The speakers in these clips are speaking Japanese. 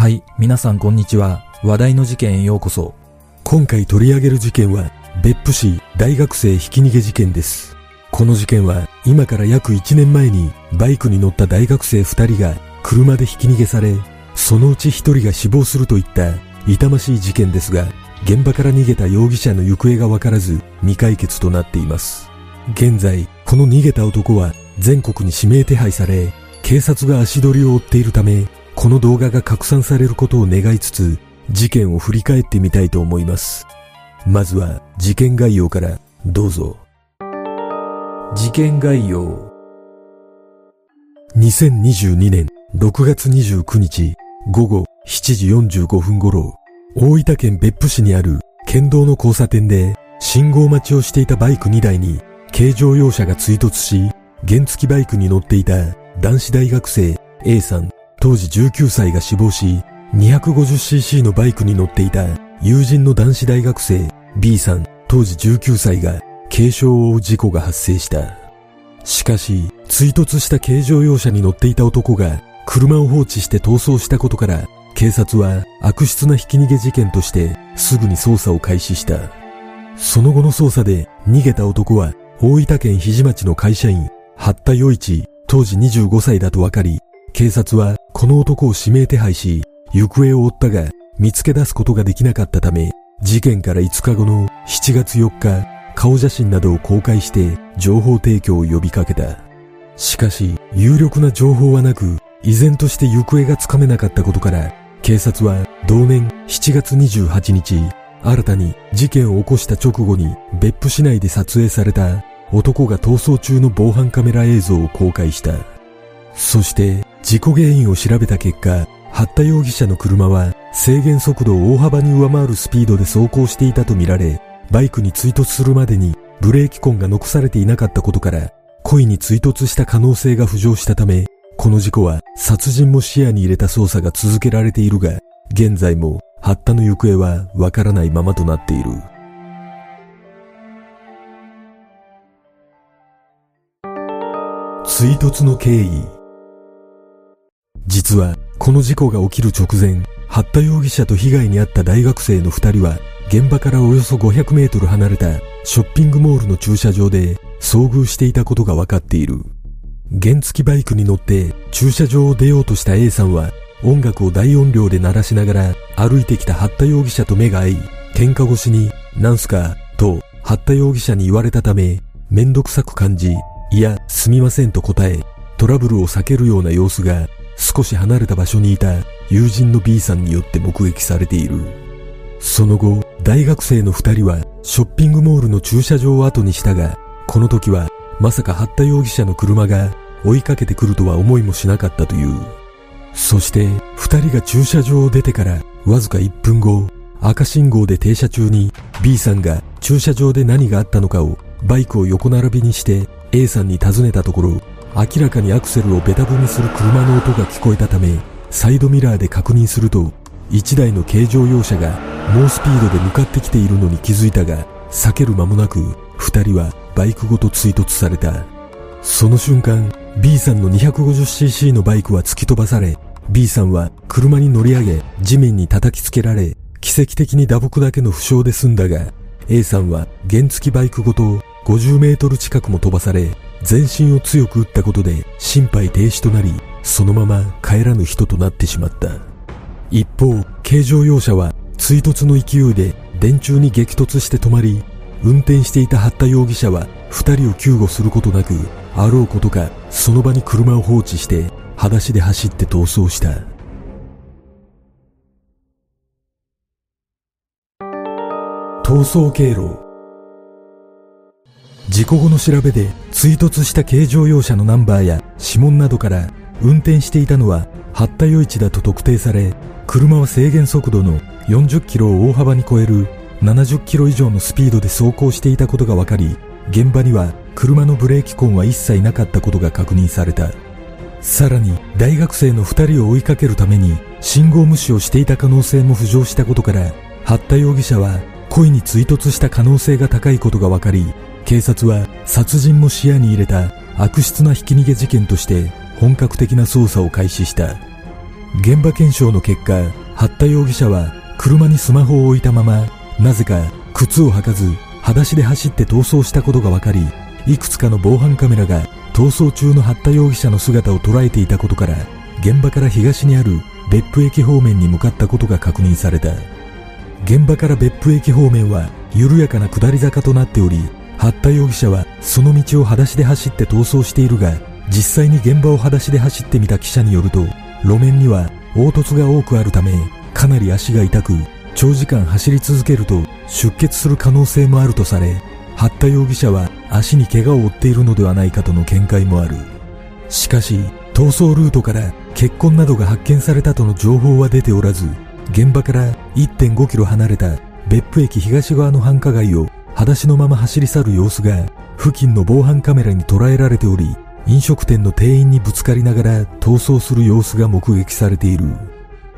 はい、皆さんこんにちは。話題の事件へようこそ。今回取り上げる事件は、別府市大学生ひき逃げ事件です。この事件は、今から約1年前に、バイクに乗った大学生2人が、車でひき逃げされ、そのうち1人が死亡するといった、痛ましい事件ですが、現場から逃げた容疑者の行方がわからず、未解決となっています。現在、この逃げた男は、全国に指名手配され、警察が足取りを追っているため、この動画が拡散されることを願いつつ、事件を振り返ってみたいと思います。まずは、事件概要からどうぞ。事件概要。2022年6月29日午後7時45分頃、大分県別府市にある県道の交差点で信号待ちをしていたバイク2台に軽乗用車が追突し、原付バイクに乗っていた男子大学生 A さん当時19歳が死亡し、250cc のバイクに乗っていた友人の男子大学生 B さん当時19歳が軽傷を負う事故が発生した。しかし、追突した軽乗用車に乗っていた男が車を放置して逃走したことから警察は悪質なひき逃げ事件としてすぐに捜査を開始した。その後の捜査で逃げた男は大分県日町の会社員、八田余一当時25歳だと分かり、警察はこの男を指名手配し、行方を追ったが見つけ出すことができなかったため、事件から5日後の7月4日、顔写真などを公開して情報提供を呼びかけた。しかし、有力な情報はなく、依然として行方がつかめなかったことから、警察は同年7月28日、新たに事件を起こした直後に別府市内で撮影された男が逃走中の防犯カメラ映像を公開した。そして事故原因を調べた結果、八田容疑者の車は制限速度を大幅に上回るスピードで走行していたとみられ、バイクに追突するまでにブレーキ痕が残されていなかったことから、故意に追突した可能性が浮上したため、この事故は殺人も視野に入れた捜査が続けられているが、現在も八田の行方はわからないままとなっている。追突の経緯実は、この事故が起きる直前、八田容疑者と被害に遭った大学生の二人は、現場からおよそ500メートル離れたショッピングモールの駐車場で遭遇していたことが分かっている。原付バイクに乗って駐車場を出ようとした A さんは音楽を大音量で鳴らしながら歩いてきた八田容疑者と目が合い、喧嘩越しに、なんすか、と八田容疑者に言われたため、めんどくさく感じ、いや、すみませんと答え、トラブルを避けるような様子が少し離れた場所にいた友人の B さんによって目撃されている。その後、大学生の二人はショッピングモールの駐車場を後にしたが、この時はまさか八田容疑者の車が追いかけてくるとは思いもしなかったという。そして二人が駐車場を出てからわずか1分後、赤信号で停車中に B さんが駐車場で何があったのかをバイクを横並びにして A さんに尋ねたところ、明らかにアクセルをベタ踏みする車の音が聞こえたため、サイドミラーで確認すると、1台の軽乗用車が猛スピードで向かってきているのに気づいたが、避ける間もなく、2人はバイクごと追突された。その瞬間、B さんの 250cc のバイクは突き飛ばされ、B さんは車に乗り上げ、地面に叩きつけられ、奇跡的に打撲だけの負傷で済んだが、A さんは原付バイクごと50メートル近くも飛ばされ、全身を強く打ったことで心肺停止となり、そのまま帰らぬ人となってしまった。一方、軽乗用車は追突の勢いで電柱に激突して止まり、運転していた八田容疑者は二人を救護することなくあろうことかその場に車を放置して裸足で走って逃走した。逃走経路事故後の調べで追突した軽乗用車のナンバーや指紋などから運転していたのは八田余一だと特定され車は制限速度の40キロを大幅に超える70キロ以上のスピードで走行していたことが分かり現場には車のブレーキ痕は一切なかったことが確認された。さらに大学生の2人を追いかけるために信号無視をしていた可能性も浮上したことから八田容疑者は故意に追突した可能性が高いことが分かり警察は殺人も視野に入れた悪質なひき逃げ事件として本格的な捜査を開始した。現場検証の結果八田容疑者は車にスマホを置いたままなぜか靴を履かず裸足で走って逃走したことが分かりいくつかの防犯カメラが逃走中の八田容疑者の姿を捉えていたことから現場から東にある別府駅方面に向かったことが確認された。現場から別府駅方面は緩やかな下り坂となっており八田容疑者はその道を裸足で走って逃走しているが実際に現場を裸足で走ってみた記者によると路面には凹凸が多くあるためかなり足が痛く長時間走り続けると出血する可能性もあるとされ八田容疑者は足に怪我を負っているのではないかとの見解もある。しかし逃走ルートから血痕などが発見されたとの情報は出ておらず現場から1.5キロ離れた別府駅東側の繁華街を裸足のまま走り去る様子が付近の防犯カメラに捉えられており飲食店の店員にぶつかりながら逃走する様子が目撃されている。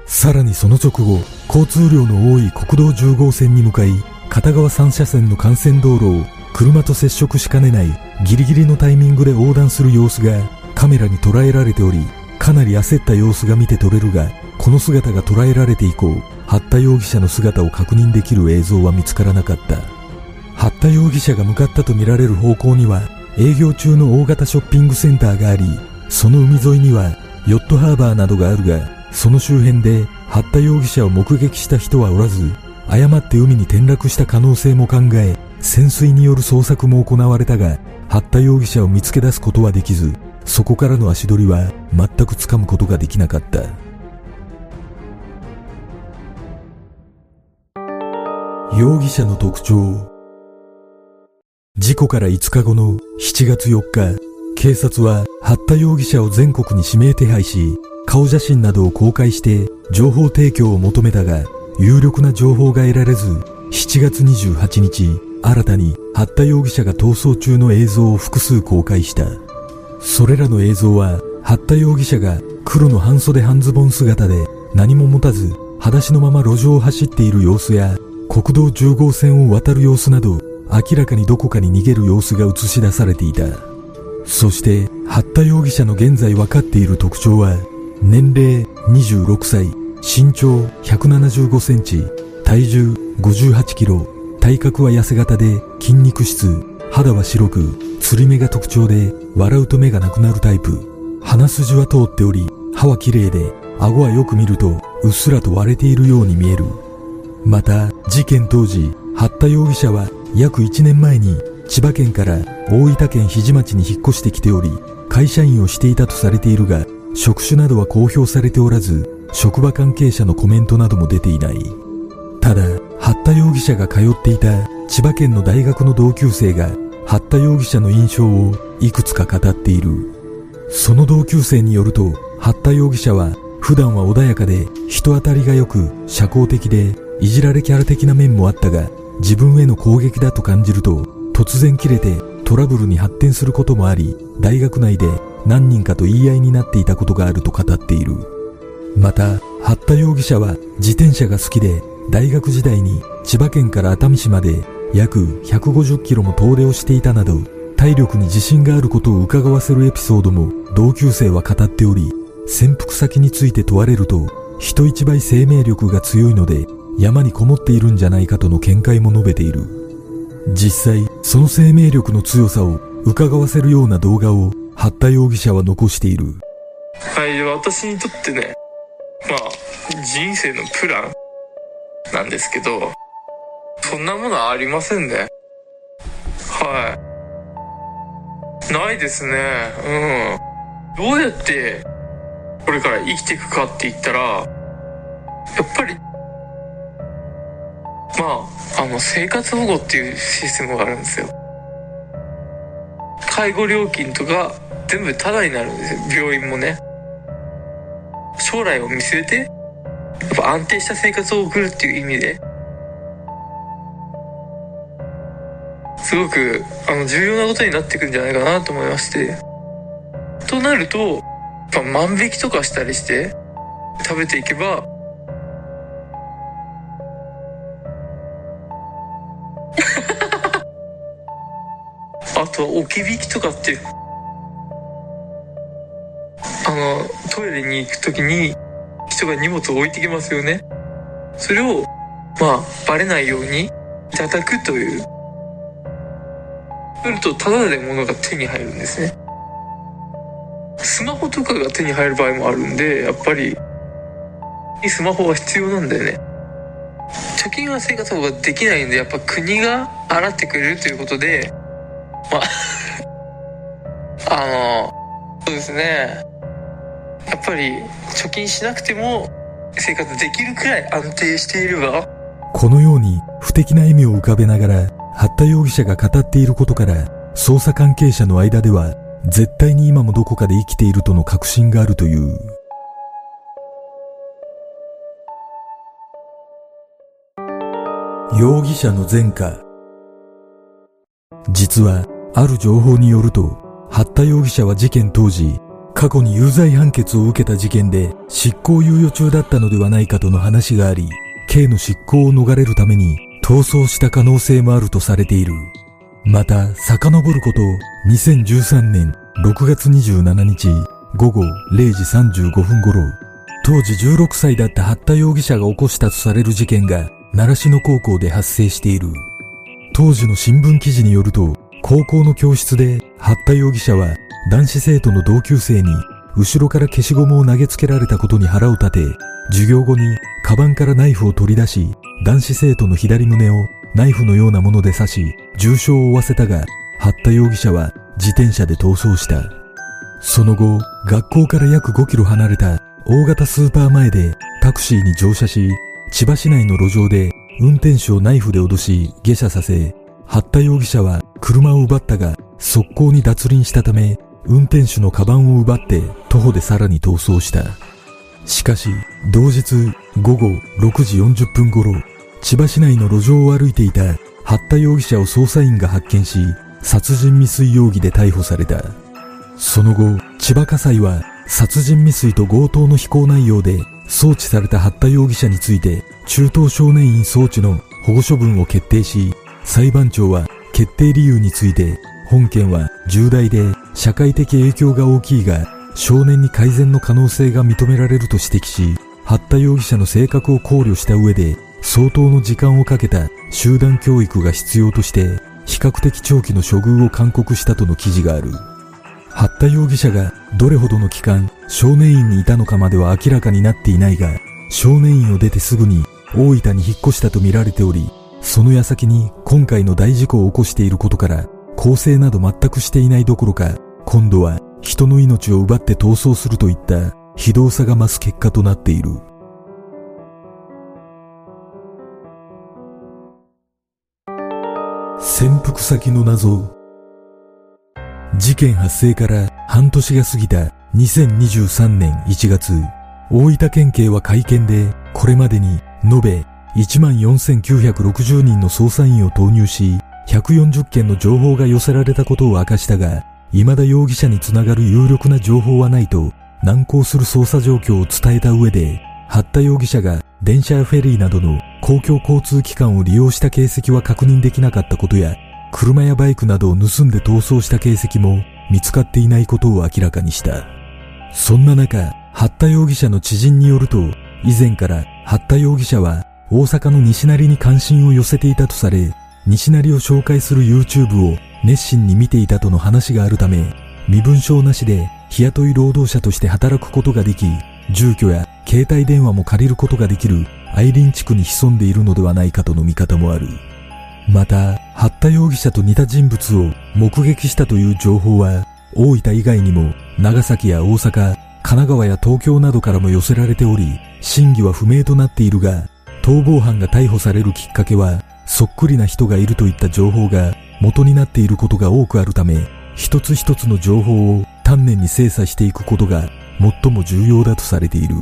さらにその直後交通量の多い国道10号線に向かい片側3車線の幹線道路を車と接触しかねないギリギリのタイミングで横断する様子がカメラに捉えられておりかなり焦った様子が見て取れるがこの姿が捉えられて以降八田容疑者の姿を確認できる映像は見つからなかった。田容疑者が向かったとみられる方向には営業中の大型ショッピングセンターがありその海沿いにはヨットハーバーなどがあるがその周辺で八田容疑者を目撃した人はおらず誤って海に転落した可能性も考え潜水による捜索も行われたが八田容疑者を見つけ出すことはできずそこからの足取りは全くつかむことができなかった。容疑者の特徴事故から5日後の7月4日警察は八田容疑者を全国に指名手配し顔写真などを公開して情報提供を求めたが有力な情報が得られず7月28日新たに八田容疑者が逃走中の映像を複数公開した。それらの映像は八田容疑者が黒の半袖半ズボン姿で何も持たず裸足のまま路上を走っている様子や国道10号線を渡る様子など明らかにどこかに逃げる様子が映し出されていた。そして八田容疑者の現在分かっている特徴は年齢26歳身長175センチ体重58キロ体格は痩せ型で筋肉質肌は白く釣り目が特徴で笑うと目がなくなるタイプ。鼻筋は通っており歯は綺麗で顎はよく見るとうっすらと割れているように見える。また事件当時八田容疑者は約1年前に千葉県から大分県日出町に引っ越してきており会社員をしていたとされているが職種などは公表されておらず職場関係者のコメントなども出ていない。ただ八田容疑者が通っていた千葉県の大学の同級生が八田容疑者の印象をいくつか語っている。その同級生によると八田容疑者は普段は穏やかで人当たりが良く社交的でいじられキャラ的な面もあったが自分への攻撃だと感じると突然切れてトラブルに発展することもあり大学内で何人かと言い合いになっていたことがあると語っている。また八田容疑者は自転車が好きで大学時代に千葉県から熱海市まで約150キロも遠出をしていたなど体力に自信があることを伺わせるエピソードも同級生は語っており潜伏先について問われると人一倍生命力が強いので山にこもっているんじゃないかとの見解も述べている。実際その生命力の強さを伺わせるような動画を八田容疑者は残している。はい私にとってねまあ人生のプランなんですけどそんなものはありませんね。はい。ないですね。うん。どうやってこれから生きていくかって言ったらやっぱりまああの生活保護っていうシステムがあるんですよ。介護料金とか全部タダになるんですよ。病院もね。将来を見据えてやっぱ安定した生活を送るっていう意味で。すごくあの重要なことになってくんじゃないかなと思いまして。となるとやっぱ万引きとかしたりして食べていけばと置き引きとかってあのトイレに行く時に人が荷物を置いてきますよね。それをまあバレないようにいただくという。するとタダで物が手に入るんですね。スマホとかが手に入る場合もあるんでやっぱりスマホが必要なんだよね。貯金は生活保護ができないんでやっぱ国が払ってくれるということでまあ あのそうですね。やっぱり貯金しなくても生活できるくらい安定していれば。このように不敵な笑みを浮かべながら八田容疑者が語っていることから捜査関係者の間では絶対に今もどこかで生きているとの確信があるという。容疑者の前科。実はある情報によると八田容疑者は事件当時過去に有罪判決を受けた事件で執行猶予中だったのではないかとの話があり刑の執行を逃れるために逃走した可能性もあるとされている。また遡ること2013年6月27日午後0時35分頃当時16歳だった八田容疑者が起こしたとされる事件が習志野高校で発生している。当時の新聞記事によると高校の教室で八田容疑者は男子生徒の同級生に後ろから消しゴムを投げつけられたことに腹を立て授業後にカバンからナイフを取り出し男子生徒の左胸をナイフのようなもので刺し重傷を負わせたが八田容疑者は自転車で逃走した。その後学校から約5キロ離れた大型スーパー前でタクシーに乗車し千葉市内の路上で運転手をナイフで脅し下車させ八田容疑者は車を奪ったが速攻に脱輪したため運転手のカバンを奪って徒歩でさらに逃走した。しかし同日午後6時40分頃千葉市内の路上を歩いていた八田容疑者を捜査員が発見し殺人未遂容疑で逮捕された。その後千葉家裁は殺人未遂と強盗の非行内容で送致された八田容疑者について中等少年院送致の保護処分を決定し裁判長は決定理由について本件は重大で社会的影響が大きいが少年に改善の可能性が認められると指摘し八田容疑者の性格を考慮した上で相当の時間をかけた集団教育が必要として比較的長期の処遇を勧告したとの記事がある。八田容疑者がどれほどの期間少年院にいたのかまでは明らかになっていないが少年院を出てすぐに大分に引っ越したとみられておりその矢先に今回の大事故を起こしていることから構成など全くしていないどころか今度は人の命を奪って逃走するといった非道さが増す結果となっている。潜伏先の謎。事件発生から半年が過ぎた2023年1月大分県警は会見でこれまでに延べ14,960人の捜査員を投入し140件の情報が寄せられたことを明かしたが未だ容疑者につながる有力な情報はないと難航する捜査状況を伝えた上で八田容疑者が電車やフェリーなどの公共交通機関を利用した形跡は確認できなかったことや車やバイクなどを盗んで逃走した形跡も見つかっていないことを明らかにした。そんな中八田容疑者の知人によると以前から八田容疑者は大阪の西成に関心を寄せていたとされ西成を紹介する YouTube を熱心に見ていたとの話があるため身分証なしで日雇い労働者として働くことができ住居や携帯電話も借りることができるアイリン地区に潜んでいるのではないかとの見方もある。また、八田容疑者と似た人物を目撃したという情報は、大分以外にも長崎や大阪、神奈川や東京などからも寄せられており、真偽は不明となっているが、逃亡犯が逮捕されるきっかけは、そっくりな人がいるといった情報が元になっていることが多くあるため、一つ一つの情報を丹念に精査していくことが最も重要だとされている。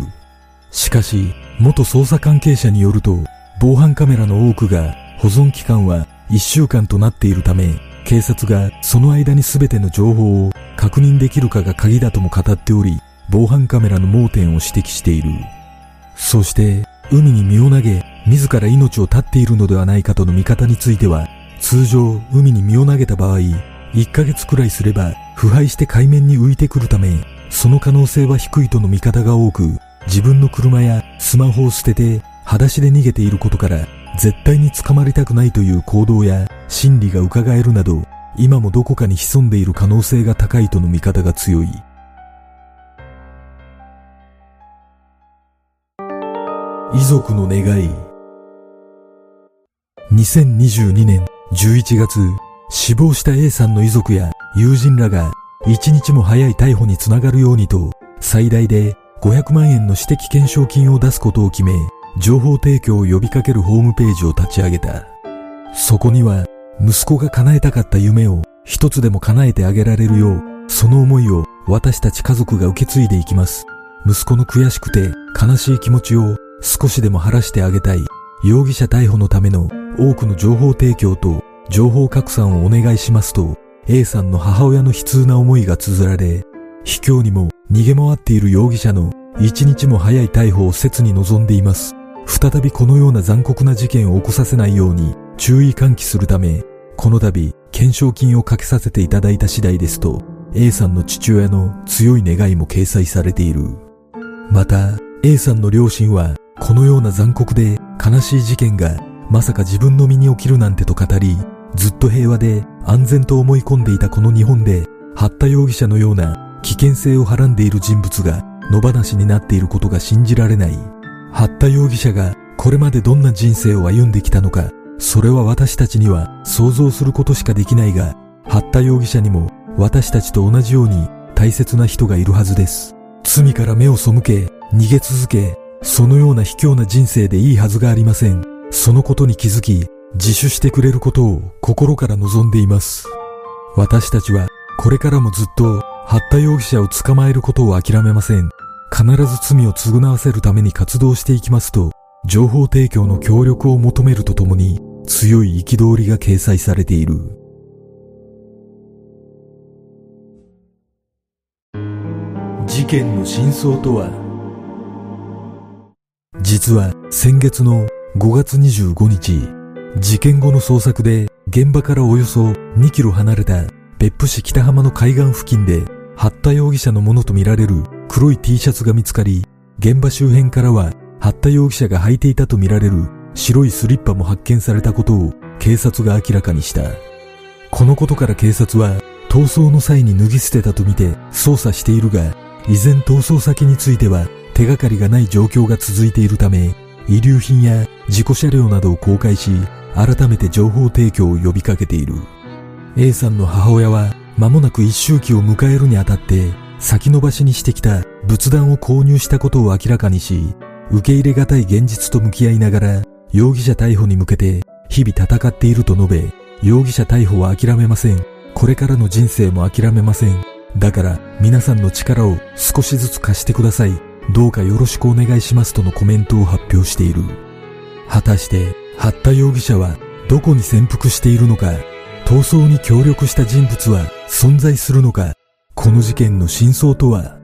しかし、元捜査関係者によると、防犯カメラの多くが保存期間は1週間となっているため、警察がその間に全ての情報を確認できるかが鍵だとも語っており、防犯カメラの盲点を指摘している。そして、海に身を投げ、自ら命を絶っているのではないかとの見方については、通常、海に身を投げた場合、1ヶ月くらいすれば、腐敗して海面に浮いてくるため、その可能性は低いとの見方が多く、自分の車やスマホを捨てて、裸足で逃げていることから、絶対に捕まりたくないという行動や心理が伺えるなど、今もどこかに潜んでいる可能性が高いとの見方が強い。遺族の願い。2022年11月、死亡した A さんの遺族や友人らが一日も早い逮捕につながるようにと、最大で500万円の私的懸賞金を出すことを決め、情報提供を呼びかけるホームページを立ち上げた。そこには、息子が叶えたかった夢を一つでも叶えてあげられるよう、その思いを私たち家族が受け継いでいきます。息子の悔しくて悲しい気持ちを少しでも晴らしてあげたい。容疑者逮捕のための多くの情報提供と情報拡散をお願いしますと、A さんの母親の悲痛な思いが綴られ、卑怯にも逃げ回っている容疑者の一日も早い逮捕を切に望んでいます。再びこのような残酷な事件を起こさせないように注意喚起するため、この度、懸賞金をかけさせていただいた次第ですと、A さんの父親の強い願いも掲載されている。また、A さんの両親は、このような残酷で悲しい事件がまさか自分の身に起きるなんてと語り、ずっと平和で安全と思い込んでいたこの日本で、八田容疑者のような危険性をはらんでいる人物が野放しになっていることが信じられない。八田容疑者がこれまでどんな人生を歩んできたのか、それは私たちには想像することしかできないが、八田容疑者にも私たちと同じように大切な人がいるはずです。罪から目を背け、逃げ続け、そのような卑怯な人生でいいはずがありません。そのことに気づき、自首してくれることを心から望んでいます。私たちはこれからもずっと八田容疑者を捕まえることを諦めません。必ず罪を償わせるために活動していきますと、情報提供の協力を求めるとともに、強い憤りが掲載されている。事件の真相とは実は先月の5月25日、事件後の捜索で現場からおよそ2キロ離れた別府市北浜の海岸付近で八田容疑者のものとみられる黒い T シャツが見つかり、現場周辺からは八田容疑者が履いていたとみられる白いスリッパも発見されたことを警察が明らかにした。このことから警察は逃走の際に脱ぎ捨てたとみて捜査しているが、依然逃走先については手がかりがない状況が続いているため、遺留品や事故車両などを公開し、改めて情報提供を呼びかけている。A さんの母親は間もなく一周期を迎えるにあたって先延ばしにしてきた仏壇を購入したことを明らかにし、受け入れがたい現実と向き合いながら容疑者逮捕に向けて日々戦っていると述べ、容疑者逮捕は諦めません。これからの人生も諦めません。だから皆さんの力を少しずつ貸してください。どうかよろしくお願いしますとのコメントを発表している。果たして、八田容疑者はどこに潜伏しているのか、逃走に協力した人物は存在するのか、この事件の真相とは？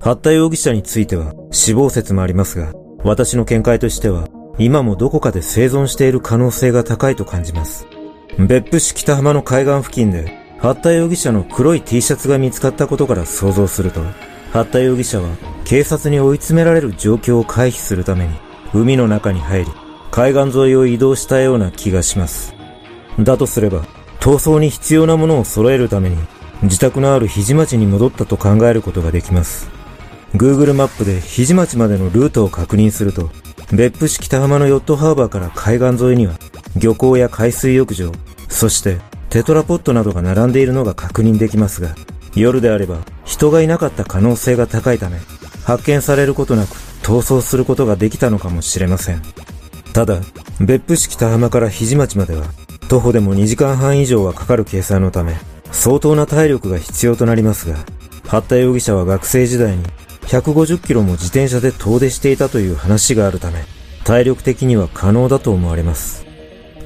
八田容疑者については死亡説もありますが、私の見解としては、今もどこかで生存している可能性が高いと感じます。別府市北浜の海岸付近で、八田容疑者の黒い T シャツが見つかったことから想像すると、八田容疑者は警察に追い詰められる状況を回避するために、海の中に入り、海岸沿いを移動したような気がします。だとすれば、逃走に必要なものを揃えるために、自宅のある肘町に戻ったと考えることができます。Google マップで肘町までのルートを確認すると、別府市北浜のヨットハーバーから海岸沿いには、漁港や海水浴場、そしてテトラポットなどが並んでいるのが確認できますが、夜であれば人がいなかった可能性が高いため、発見されることなく逃走することができたのかもしれません。ただ、別府市北浜から肘町までは、徒歩でも2時間半以上はかかる計算のため、相当な体力が必要となりますが、八田容疑者は学生時代に150キロも自転車で遠出していたという話があるため、体力的には可能だと思われます。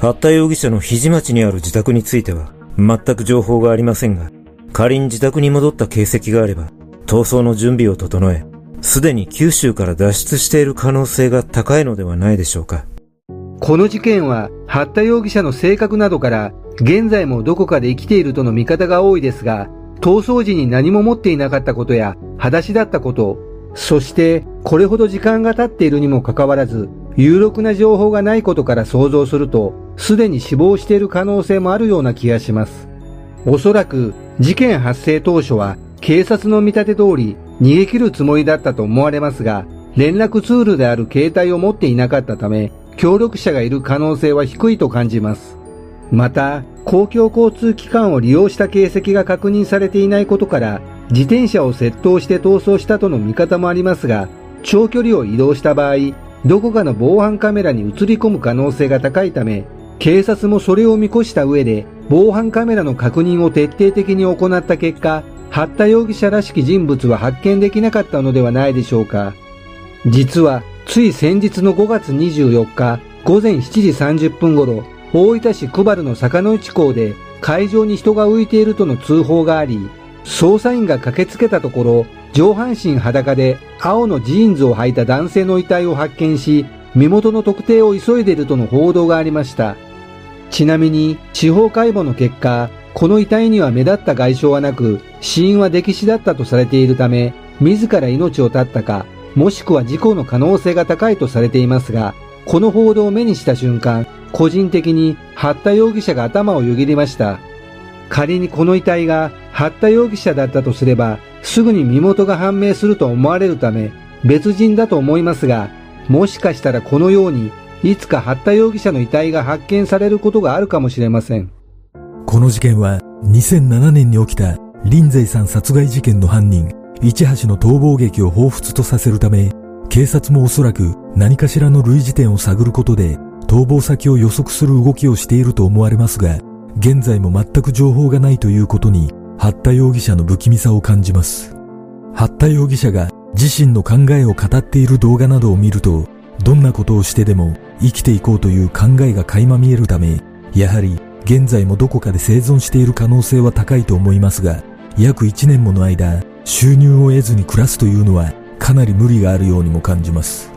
八田容疑者の肘町にある自宅については、全く情報がありませんが、仮に自宅に戻った形跡があれば、逃走の準備を整え、すでに九州から脱出している可能性が高いのではないでしょうか。この事件は、八田容疑者の性格などから、現在もどこかで生きているとの見方が多いですが、逃走時に何も持っていなかったことや、裸足だったこと、そしてこれほど時間が経っているにもかかわらず、有力な情報がないことから想像すると、すでに死亡している可能性もあるような気がします。おそらく事件発生当初は警察の見立て通り逃げ切るつもりだったと思われますが、連絡ツールである携帯を持っていなかったため、協力者がいる可能性は低いと感じます。また、公共交通機関を利用した形跡が確認されていないことから、自転車を窃盗して逃走したとの見方もありますが、長距離を移動した場合、どこかの防犯カメラに映り込む可能性が高いため、警察もそれを見越した上で、防犯カメラの確認を徹底的に行った結果、八田容疑者らしき人物は発見できなかったのではないでしょうか。実は、つい先日の5月24日午前7時30分頃、大分市久原の坂の内港で海上に人が浮いているとの通報があり、捜査員が駆けつけたところ、上半身裸で青のジーンズを履いた男性の遺体を発見し、身元の特定を急いでいるとの報道がありました。ちなみに、司法解剖の結果、この遺体には目立った外傷はなく、死因は溺死だったとされているため、自ら命を絶ったか、もしくは事故の可能性が高いとされていますが、この報道を目にした瞬間、個人的に八田容疑者が頭をよぎりました。仮にこの遺体が八田容疑者だったとすれば、すぐに身元が判明すると思われるため、別人だと思いますが、もしかしたらこのように、いつか八田容疑者の遺体が発見されることがあるかもしれません。この事件は2007年に起きた林勢さん殺害事件の犯人、市橋の逃亡劇を彷彿とさせるため、警察もおそらく何かしらの類似点を探ることで逃亡先を予測する動きをしていると思われますが、現在も全く情報がないということに、八田容疑者の不気味さを感じます。八田容疑者が自身の考えを語っている動画などを見ると、どんなことをしてでも生きていこうという考えが垣間見えるため、やはり現在もどこかで生存している可能性は高いと思いますが、約1年もの間、収入を得ずに暮らすというのはかなり無理があるようにも感じます。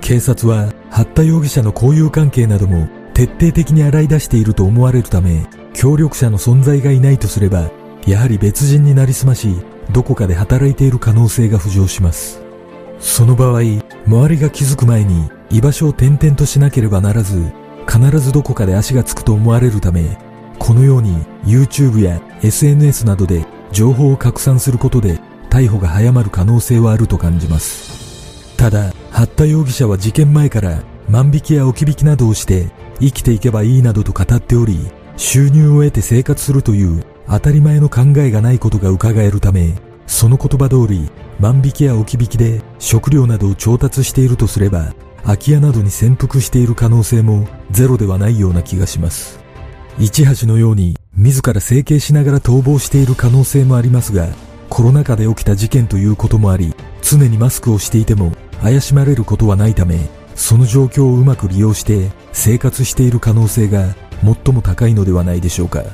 警察は八田容疑者の交友関係なども徹底的に洗い出していると思われるため、協力者の存在がいないとすれば、やはり別人になりすまし、どこかで働いている可能性が浮上します。その場合、周りが気づく前に居場所を転々としなければならず、必ずどこかで足がつくと思われるため、このように YouTube や SNS などで情報を拡散することで逮捕が早まる可能性はあると感じます。ただ、八田容疑者は事件前から万引きや置き引きなどをして生きていけばいいなどと語っており、収入を得て生活するという当たり前の考えがないことが伺えるため、その言葉通り万引きや置き引きで食料などを調達しているとすれば、空き家などに潜伏している可能性もゼロではないような気がします。市橋のように自ら整形しながら逃亡している可能性もありますが、コロナ禍で起きた事件ということもあり、常にマスクをしていても怪しまれることはないため、その状況をうまく利用して生活している可能性が最も高いのではないでしょうか。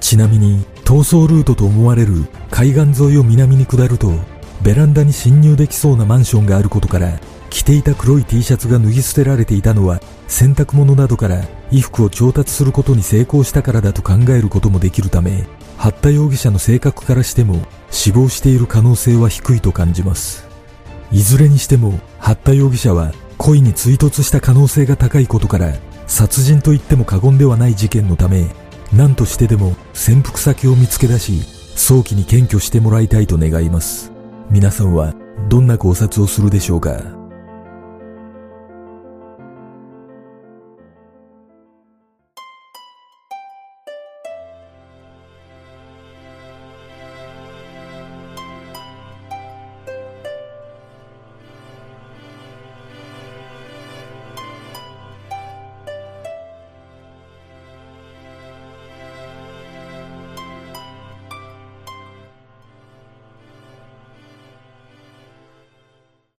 ちなみに、逃走ルートと思われる海岸沿いを南に下ると、ベランダに侵入できそうなマンションがあることから、着ていた黒い T シャツが脱ぎ捨てられていたのは、洗濯物などから衣服を調達することに成功したからだと考えることもできるため、八田容疑者の性格からしても死亡している可能性は低いと感じます。いずれにしても、八田容疑者は故意に追突した可能性が高いことから、殺人と言っても過言ではない事件のため、何としてでも潜伏先を見つけ出し、早期に検挙してもらいたいと願います。皆さんはどんな考察をするでしょうか？